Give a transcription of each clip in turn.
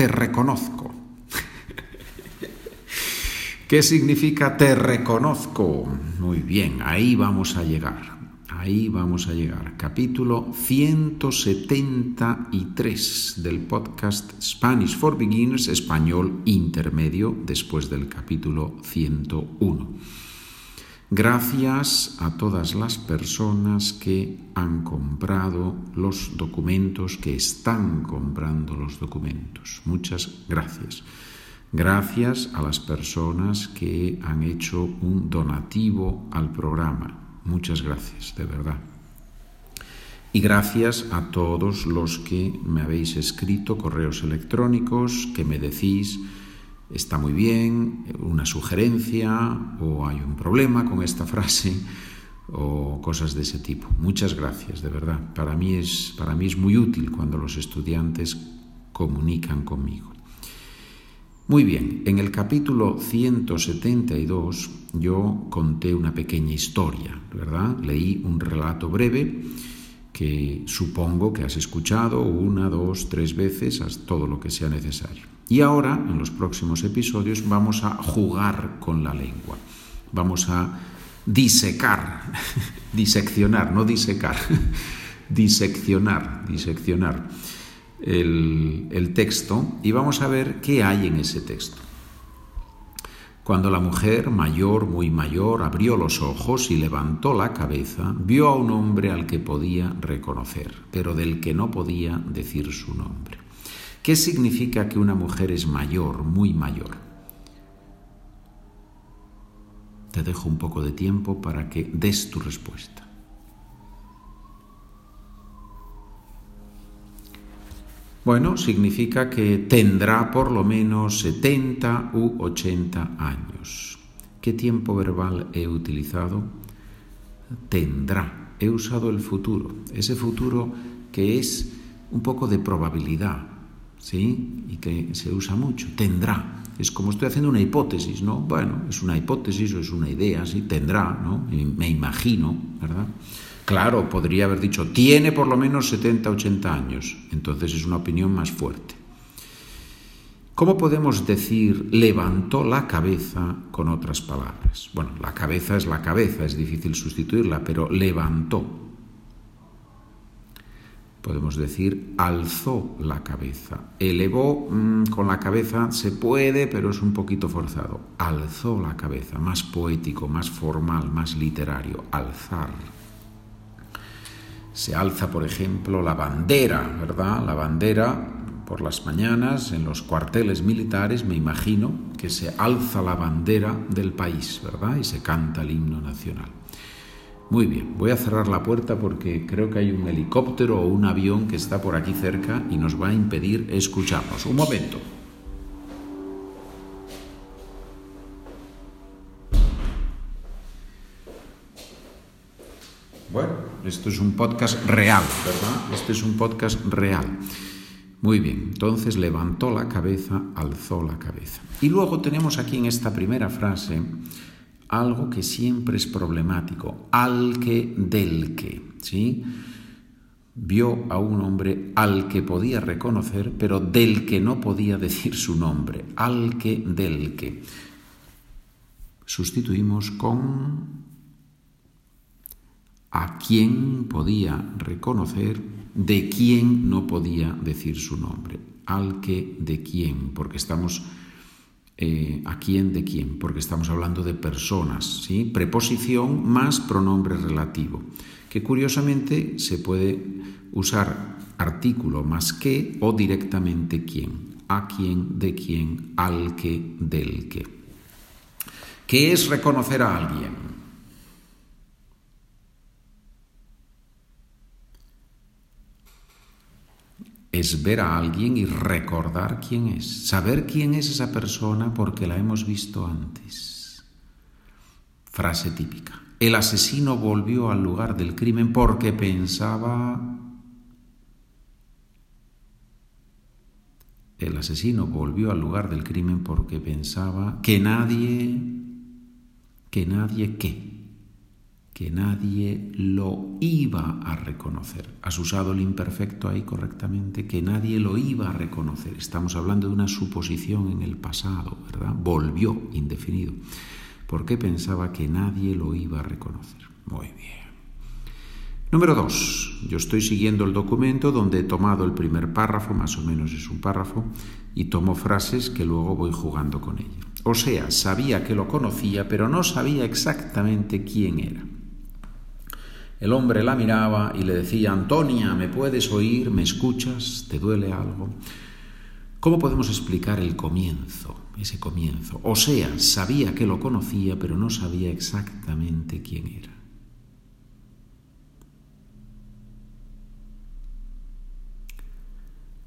te reconozco. ¿Qué significa te reconozco? Muy bien, ahí vamos a llegar. Ahí vamos a llegar. Capítulo 173 del podcast Spanish for Beginners, español intermedio, después del capítulo 101. Gracias a todas las personas que han comprado los documentos, que están comprando los documentos. Muchas gracias. Gracias a las personas que han hecho un donativo al programa. Muchas gracias, de verdad. Y gracias a todos los que me habéis escrito correos electrónicos, que me decís está muy bien, una sugerencia o hay un problema con esta frase o cosas de ese tipo. Muchas gracias, de verdad. Para mí es, para mí es muy útil cuando los estudiantes comunican conmigo. Muy bien, en el capítulo 172 yo conté una pequeña historia, ¿verdad? Leí un relato breve que supongo que has escuchado una, dos, tres veces, todo lo que sea necesario. Y ahora, en los próximos episodios, vamos a jugar con la lengua. Vamos a disecar, diseccionar, no disecar, diseccionar, diseccionar el, el texto y vamos a ver qué hay en ese texto. Cuando la mujer, mayor, muy mayor, abrió los ojos y levantó la cabeza, vio a un hombre al que podía reconocer, pero del que no podía decir su nombre. ¿Qué significa que una mujer es mayor, muy mayor? Te dejo un poco de tiempo para que des tu respuesta. Bueno, significa que tendrá por lo menos 70 u 80 años. ¿Qué tiempo verbal he utilizado? Tendrá. He usado el futuro, ese futuro que es un poco de probabilidad, ¿sí? Y que se usa mucho, tendrá. Es como estoy haciendo una hipótesis, ¿no? Bueno, es una hipótesis o es una idea, ¿sí? Tendrá, ¿no? Me imagino, ¿verdad? Claro, podría haber dicho, tiene por lo menos 70, 80 años. Entonces es una opinión más fuerte. ¿Cómo podemos decir levantó la cabeza con otras palabras? Bueno, la cabeza es la cabeza, es difícil sustituirla, pero levantó podemos decir, alzó la cabeza. Elevó mm, con la cabeza se puede, pero es un poquito forzado. Alzó la cabeza, más poético, más formal, más literario, alzar. Se alza, por ejemplo, la bandera, ¿verdad? La bandera por las mañanas en los cuarteles militares, me imagino que se alza la bandera del país, ¿verdad? Y se canta el himno nacional. Muy bien, voy a cerrar la puerta porque creo que hay un helicóptero o un avión que está por aquí cerca y nos va a impedir escucharnos. Un momento. Bueno, esto es un podcast real, ¿verdad? Este es un podcast real. Muy bien, entonces levantó la cabeza, alzó la cabeza. Y luego tenemos aquí en esta primera frase algo que siempre es problemático, al que del que, ¿sí? Vio a un hombre al que podía reconocer, pero del que no podía decir su nombre, al que del que. Sustituimos con a quien podía reconocer, de quién no podía decir su nombre, al que de quién, porque estamos eh, a quién de quién, porque estamos hablando de personas, ¿sí? Preposición más pronombre relativo, que curiosamente se puede usar artículo más que o directamente quién, a quién, de quién, al que, del que. ¿Qué es reconocer a alguien? Es ver a alguien y recordar quién es, saber quién es esa persona porque la hemos visto antes. Frase típica. El asesino volvió al lugar del crimen porque pensaba... El asesino volvió al lugar del crimen porque pensaba que nadie... que nadie qué que nadie lo iba a reconocer. Has usado el imperfecto ahí correctamente, que nadie lo iba a reconocer. Estamos hablando de una suposición en el pasado, ¿verdad? Volvió indefinido. ¿Por qué pensaba que nadie lo iba a reconocer? Muy bien. Número dos, yo estoy siguiendo el documento donde he tomado el primer párrafo, más o menos es un párrafo, y tomo frases que luego voy jugando con ella. O sea, sabía que lo conocía, pero no sabía exactamente quién era. El hombre la miraba y le decía, Antonia, ¿me puedes oír? ¿Me escuchas? ¿Te duele algo? ¿Cómo podemos explicar el comienzo, ese comienzo? O sea, sabía que lo conocía, pero no sabía exactamente quién era.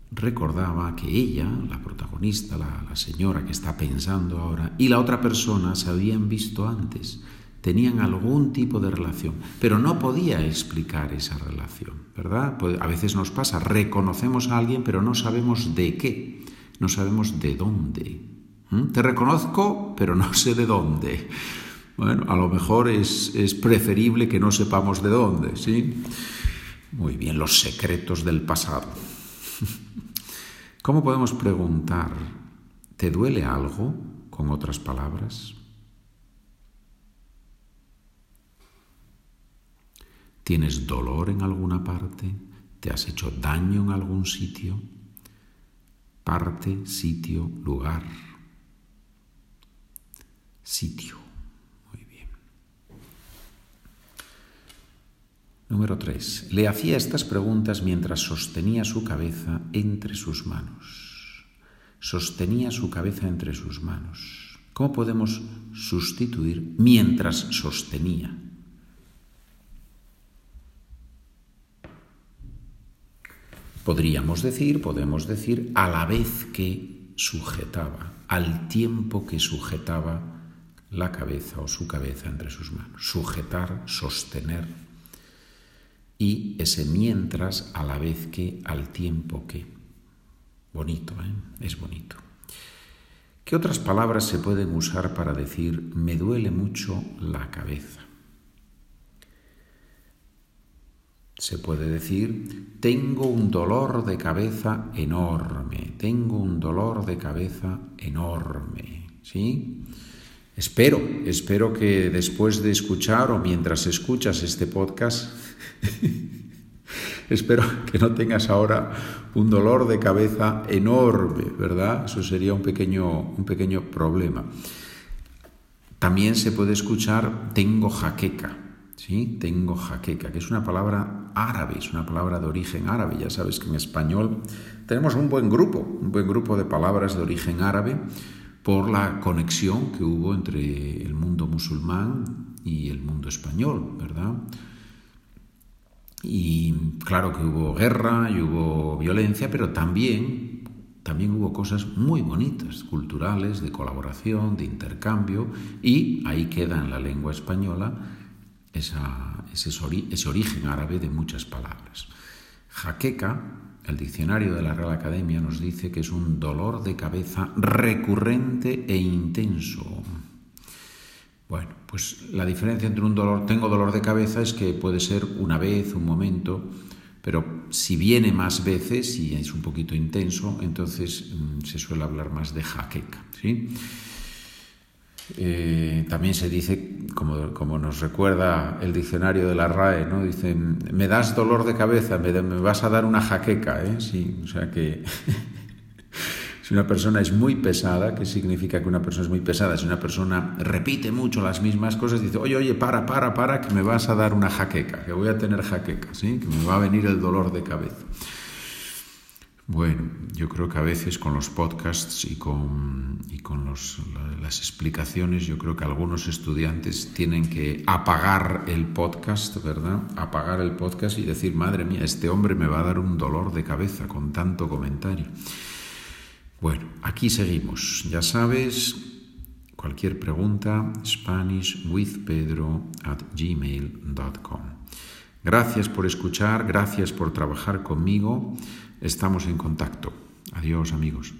Recordaba que ella, la protagonista, la, la señora que está pensando ahora, y la otra persona se habían visto antes tenían algún tipo de relación, pero no podía explicar esa relación, ¿verdad? Pues a veces nos pasa, reconocemos a alguien, pero no sabemos de qué, no sabemos de dónde. Te reconozco, pero no sé de dónde. Bueno, a lo mejor es, es preferible que no sepamos de dónde, ¿sí? Muy bien, los secretos del pasado. ¿Cómo podemos preguntar, ¿te duele algo? Con otras palabras. ¿Tienes dolor en alguna parte? ¿Te has hecho daño en algún sitio? Parte, sitio, lugar. Sitio. Muy bien. Número 3. Le hacía estas preguntas mientras sostenía su cabeza entre sus manos. Sostenía su cabeza entre sus manos. ¿Cómo podemos sustituir mientras sostenía? Podríamos decir, podemos decir, a la vez que sujetaba, al tiempo que sujetaba la cabeza o su cabeza entre sus manos. Sujetar, sostener. Y ese mientras a la vez que, al tiempo que. Bonito, ¿eh? Es bonito. ¿Qué otras palabras se pueden usar para decir me duele mucho la cabeza? Se puede decir, tengo un dolor de cabeza enorme, tengo un dolor de cabeza enorme, ¿sí? Espero, espero que después de escuchar o mientras escuchas este podcast, espero que no tengas ahora un dolor de cabeza enorme, ¿verdad? Eso sería un pequeño, un pequeño problema. También se puede escuchar tengo jaqueca, ¿sí? Tengo jaqueca, que es una palabra árabe, es una palabra de origen árabe. Ya sabes que en español tenemos un buen grupo, un buen grupo de palabras de origen árabe por la conexión que hubo entre el mundo musulmán y el mundo español, ¿verdad? Y claro que hubo guerra y hubo violencia, pero también, también hubo cosas muy bonitas, culturales, de colaboración, de intercambio, y ahí queda en la lengua española ese, origen árabe de muchas palabras. Jaqueca, el diccionario de la Real Academia nos dice que es un dolor de cabeza recurrente e intenso. Bueno, pues la diferencia entre un dolor, tengo dolor de cabeza, es que puede ser una vez, un momento, pero si viene más veces y es un poquito intenso, entonces mm, se suele hablar más de jaqueca. ¿sí? Eh, también se dice, como, como, nos recuerda el diccionario de la RAE, ¿no? Dicen, me das dolor de cabeza, me, me vas a dar una jaqueca, ¿eh? Sí, o sea que si una persona es muy pesada, ¿qué significa que una persona es muy pesada? Si una persona repite mucho las mismas cosas, dice, oye, oye, para, para, para, que me vas a dar una jaqueca, que voy a tener jaqueca, ¿sí? Que me va a venir el dolor de cabeza. Bueno, yo creo que a veces con los podcasts y con, y con las explicaciones, yo creo que algunos estudiantes tienen que apagar el podcast, ¿verdad? Apagar el podcast y decir, madre mía, este hombre me va a dar un dolor de cabeza con tanto comentario. Bueno, aquí seguimos. Ya sabes, cualquier pregunta, SpanishWithPedro at gmail.com. Gracias por escuchar, gracias por trabajar conmigo. Estamos en contacto. Adiós amigos.